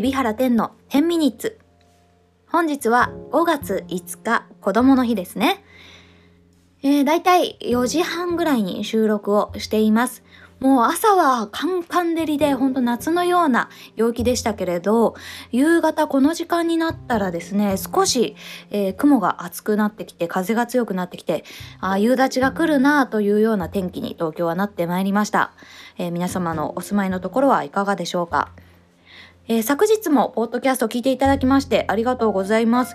海老原天の10ミニッツ。本日は5月5日子供の日ですね。えー、だいたい4時半ぐらいに収録をしています。もう朝はカンカン照りで本当夏のような陽気でしたけれど夕方この時間になったらですね少し、えー、雲が厚くなってきて風が強くなってきてあ夕立が来るなというような天気に東京はなってまいりました、えー、皆様のお住まいのところはいかがでしょうか、えー、昨日もポッドキャスト聞いていただきましてありがとうございます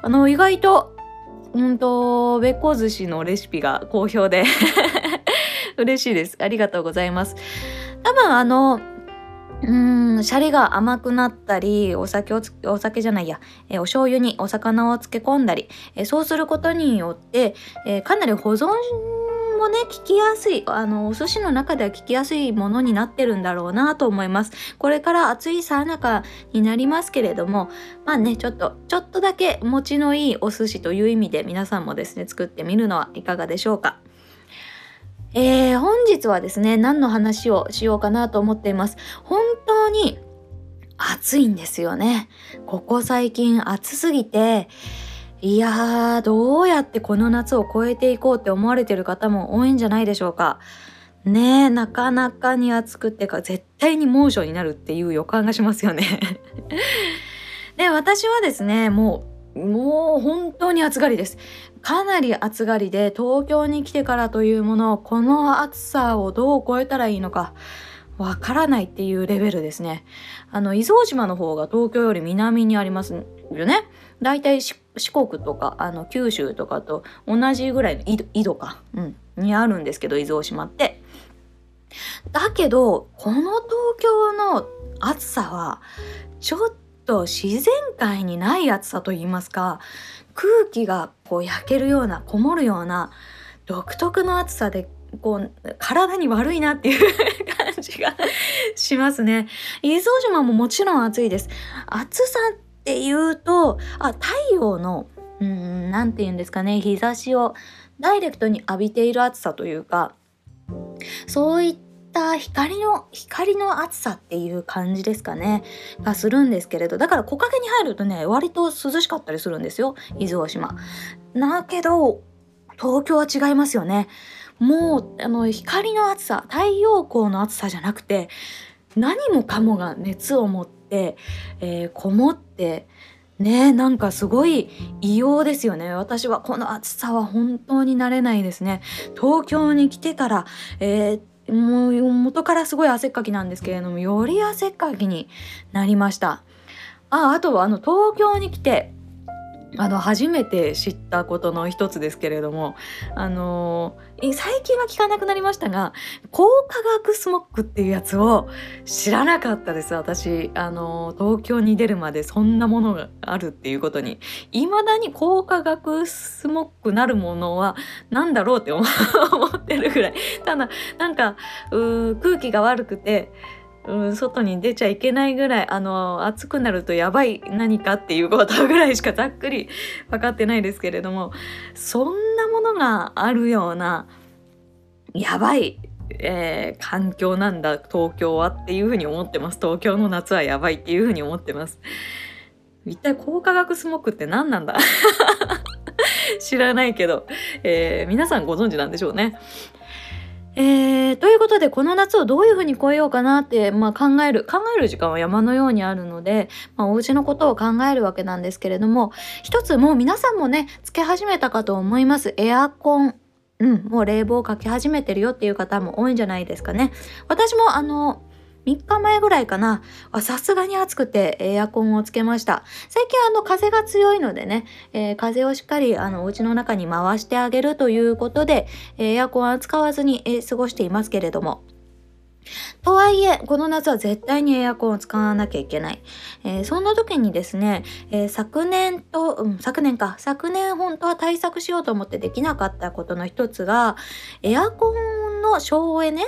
あの意外とうんとべっこ寿司のレシピが好評で 嬉しいです。ありがとうございます。多分あの、うん、シャリが甘くなったり、お酒をお酒じゃないや、えお醤油にお魚を漬け込んだり、えそうすることによって、えかなり保存もね、聞きやすい、あの、お寿司の中では聞きやすいものになってるんだろうなと思います。これから暑いさなかになりますけれども、まあね、ちょっと、ちょっとだけ持ちのいいお寿司という意味で皆さんもですね、作ってみるのはいかがでしょうか。えー、本日はですね、何の話をしようかなと思っています。本当に暑いんですよね。ここ最近暑すぎて、いやー、どうやってこの夏を越えていこうって思われてる方も多いんじゃないでしょうか。ねえ、なかなかに暑くてか、絶対に猛暑になるっていう予感がしますよね。で、私はですね、もう、もう本当に暑がりです。かなり暑がりで東京に来てからというものこの暑さをどう超えたらいいのかわからないっていうレベルですね。あの、伊豆大島の方が東京より南にありますよね。だいたい四国とか、あの、九州とかと同じぐらいの緯度か、うん、にあるんですけど、伊豆大島って。だけど、この東京の暑さは、ちょっと自然界にない暑さと言いますか、空気がこう焼けるようなこもるような独特の暑さでこう体に悪いなっていう 感じがしますね。伊豆大島ももちろん暑いです。暑さっていうとあ太陽のうん何て言うんですかね日差しをダイレクトに浴びている暑さというかそういったった光の光の暑さっていう感じですかねがするんですけれどだから木陰に入るとね割と涼しかったりするんですよ伊豆大島。だけど東京は違いますよね。もうあの光の暑さ太陽光の暑さじゃなくて何もかもが熱を持って、えー、こもってねなんかすごい異様ですよね。私はこの暑さは本当に慣れないですね。東京に来てから、えー、もう元からすごい汗っかきなんですけれどもより汗っかきになりました。ああとはあの東京に来てあの初めて知ったことの一つですけれどもあのー、最近は聞かなくなりましたが高化学スモッグっていうやつを知らなかったです私。あのー、東京に出るまでそんなものがあるっていうことに。いまだに高化学スモッグなるものは何だろうって思 ってるぐらい。ただなんか空気が悪くてうん、外に出ちゃいけないぐらい、あの、暑くなるとやばい何かっていうことぐらいしかざっくり分かってないですけれども、そんなものがあるような、やばい、えー、環境なんだ、東京はっていうふうに思ってます。東京の夏はやばいっていうふうに思ってます。一体高化学スモッグって何なんだ？知らないけど、えー、皆さんご存知なんでしょうね。えー、ということでこの夏をどういうふうに越えようかなって、まあ、考える考える時間は山のようにあるので、まあ、お家のことを考えるわけなんですけれども一つもう皆さんもねつけ始めたかと思いますエアコンうん、もう冷房をかけ始めてるよっていう方も多いんじゃないですかね。私もあの3日前ぐらいかな。さすがに暑くてエアコンをつけました。最近あの風が強いのでね、えー、風をしっかりあのお家の中に回してあげるということで、エアコンは使わずに、え、過ごしていますけれども。とはいえ、この夏は絶対にエアコンを使わなきゃいけない。えー、そんな時にですね、えー、昨年と、うん、昨年か、昨年本当は対策しようと思ってできなかったことの一つが、エアコンの省エネ、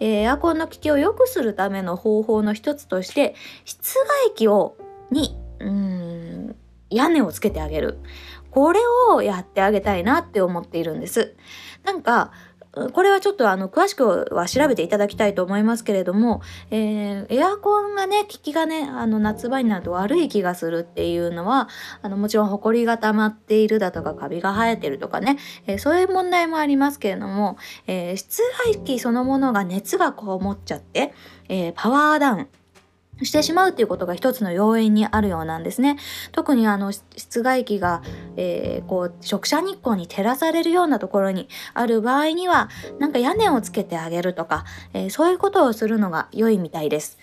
エアコンの効きを良くするための方法の一つとして、室外機を、に、うん、屋根をつけてあげる。これをやってあげたいなって思っているんです。なんか、これはちょっとあの詳しくは調べていただきたいと思いますけれども、えー、エアコンがね効きがねあの夏場になると悪い気がするっていうのはあのもちろんホコリが溜まっているだとかカビが生えてるとかね、えー、そういう問題もありますけれども、えー、室外機そのものが熱がこもっちゃって、えパワーダウンしてしまうっていうことが一つの要因にあるようなんですね。特にあの室外機が、えー、こう直射日光に照らされるようなところにある場合にはなんか屋根をつけてあげるとか、えー、そういうことをするのが良いみたいです。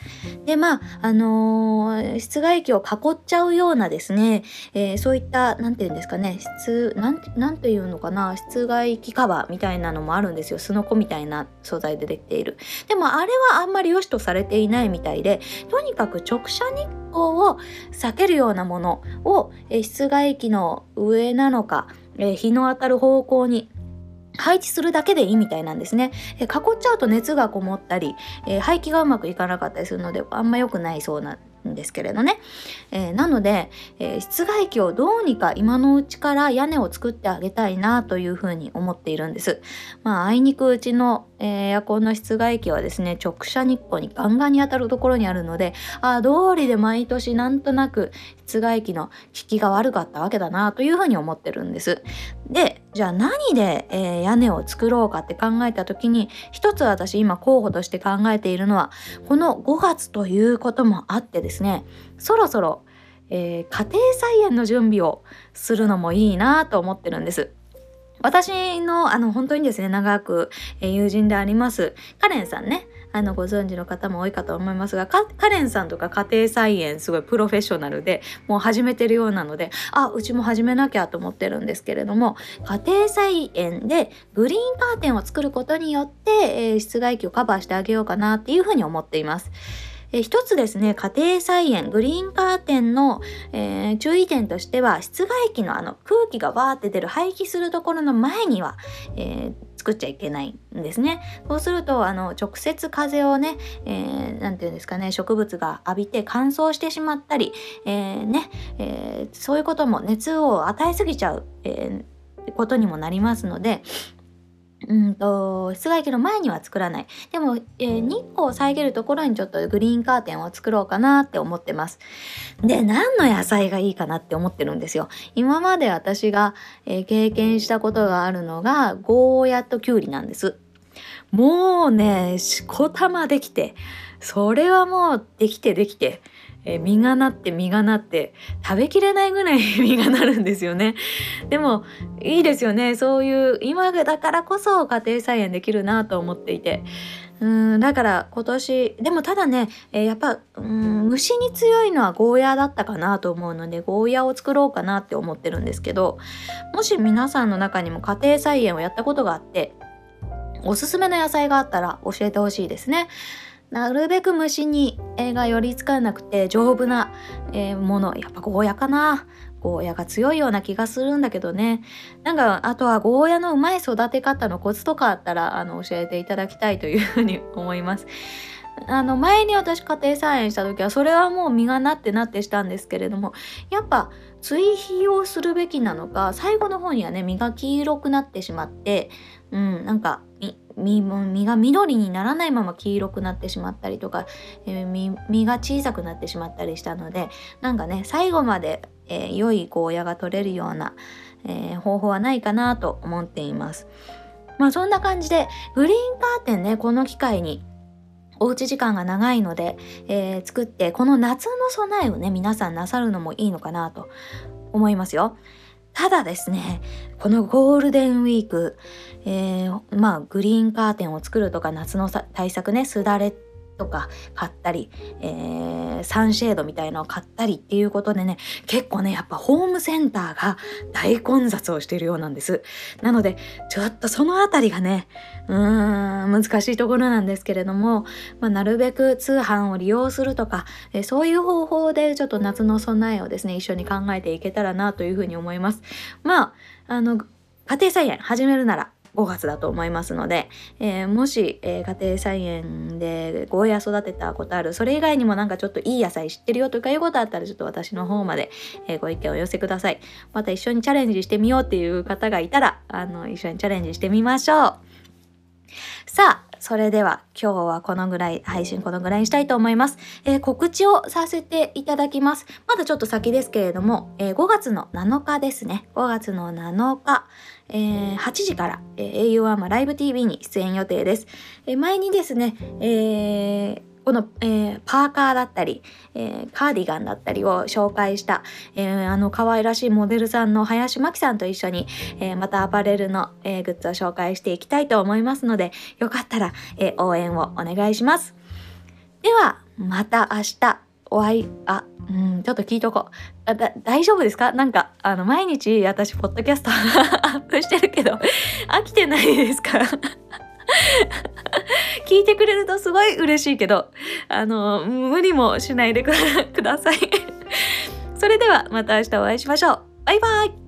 でまああのー、室外機を囲っちゃうようなですね、えそういった何て言うんですかね室なんなんていうのかな室外機カバーみたいなのもあるんですよ。すのこみたいな素材でできている。でもあれはあんまり良しとされていないみたいでにかく直射日光を避けるようなものを、え室外機の上なのか、え日の当たる方向に配置するだけでいいみたいなんですね。え囲っちゃうと熱がこもったり、え排気がうまくいかなかったりするのであんま良くないそうなんですけれどね。えー、なので、えー、室外機をどうにか今のうちから屋根を作ってあげたいなというふうに思っているんです。まあ、あいにくうちの、えー、エアコンの室外機はですね、直射日光にガンガンに当たるところにあるので、ああ、通りで毎年なんとなく室外機の効きが悪かったわけだなというふうに思ってるんです。で、じゃあ何で、えー、屋根を作ろうかって考えた時に、一つ私今候補として考えているのは、この5月ということもあってですね、そろそろ、えー、家庭菜園の準備をするのもいいなと思ってるんです。私のあの本当にですね長く、えー、友人でありますカレンさんねあのご存知の方も多いかと思いますがカレンさんとか家庭菜園すごいプロフェッショナルでもう始めてるようなのであうちも始めなきゃと思ってるんですけれども家庭菜園でグリーンカーテンを作ることによって、えー、室外機をカバーしてあげようかなっていうふうに思っています。え一つですね、家庭菜園、グリーンカーテンの、えー、注意点としては、室外機のあの空気がわーって出る排気するところの前には、えー、作っちゃいけないんですね。そうすると、あの、直接風をね、えー、て言うんですかね、植物が浴びて乾燥してしまったり、えー、ね、えー、そういうことも熱を与えすぎちゃう、え、ことにもなりますので、うんと室外機の前には作らない。でも、えー、日光を遮るところにちょっとグリーンカーテンを作ろうかなって思ってます。で何の野菜がいいかなって思ってるんですよ。今まで私が、えー、経験したことがあるのがゴーヤとキュウリなんです。もうねしこたまできてそれはもうできてできてえー、実がなって実がなって食べきれないぐらい 実がなるんですよね。でもいいですよねそういう今だからこそ家庭菜園できるなと思っていて。うんだから今年でもただね、えー、やっぱうん虫に強いのはゴーヤーだったかなと思うのでゴーヤーを作ろうかなって思ってるんですけどもし皆さんの中にも家庭菜園をやったことがあっておすすめの野菜があったら教えてほしいですね。なるべく虫に、えが寄りつかなくて丈夫な、えー、ものやっぱゴーヤかなゴーヤが強いような気がするんだけどねなんかあとはゴーヤのうまい育て方のコツとかあったらあの教えていただきたいというふうに 思います。あの前に私家庭菜園した時はそれはもう実がなってなってしたんですけれどもやっぱ追肥をするべきなのか最後の方にはね実が黄色くなってしまってうんなんか実実が緑にならないまま黄色くなってしまったりとか、えー、実実が小さくなってしまったりしたのでなんかね最後まで、えー、良いゴーヤが取れるような、えー、方法はないかなと思っています。まあそんな感じでグリーンカーテンねこの機会におうち時間が長いので、えー、作ってこの夏の備えをね皆さんなさるのもいいのかなと思いますよ。ただですね、このゴールデンウィーク、えー、まあグリーンカーテンを作るとか夏の対策ね、すだれとか買ったり、えー、サンシェードみたいのを買ったりっていうことでね、結構ね、やっぱホームセンターが大混雑をしているようなんです。なので、ちょっとそのあたりがね、うーん、難しいところなんですけれども、まあ、なるべく通販を利用するとか、えー、そういう方法でちょっと夏の備えをですね、一緒に考えていけたらなというふうに思います。まあ、あの、家庭菜園始めるなら、5月だと思いますので、えー、もし、えー、家庭菜園でゴーヤ育てたことあるそれ以外にもなんかちょっといい野菜知ってるよとかいうことあったらちょっと私の方まで、えー、ご意見を寄せください。また一緒にチャレンジしてみようっていう方がいたらあの一緒にチャレンジしてみましょう。さあそれでは今日はこのぐらい、配信このぐらいにしたいと思います。えー、告知をさせていただきます。まだちょっと先ですけれども、えー、5月の7日ですね。5月の7日、えー、8時から、えー、au アーマライブ TV に出演予定です。え、前にですね、えーこの、えー、パーカーだったり、えー、カーディガンだったりを紹介した、えー、あの可愛らしいモデルさんの林真希さんと一緒に、えまたアパレルの、えグッズを紹介していきたいと思いますので、よかったら、え応援をお願いします。では、また明日お会い、あ、うん、ちょっと聞いとこう。あ大丈夫ですか？なんか、あの、毎日私、ポッドキャスト アップしてるけど、飽きてないですか？聞いてくれるとすごい嬉しいけど、あの、無理もしないでください。それではまた明日お会いしましょう。バイバイ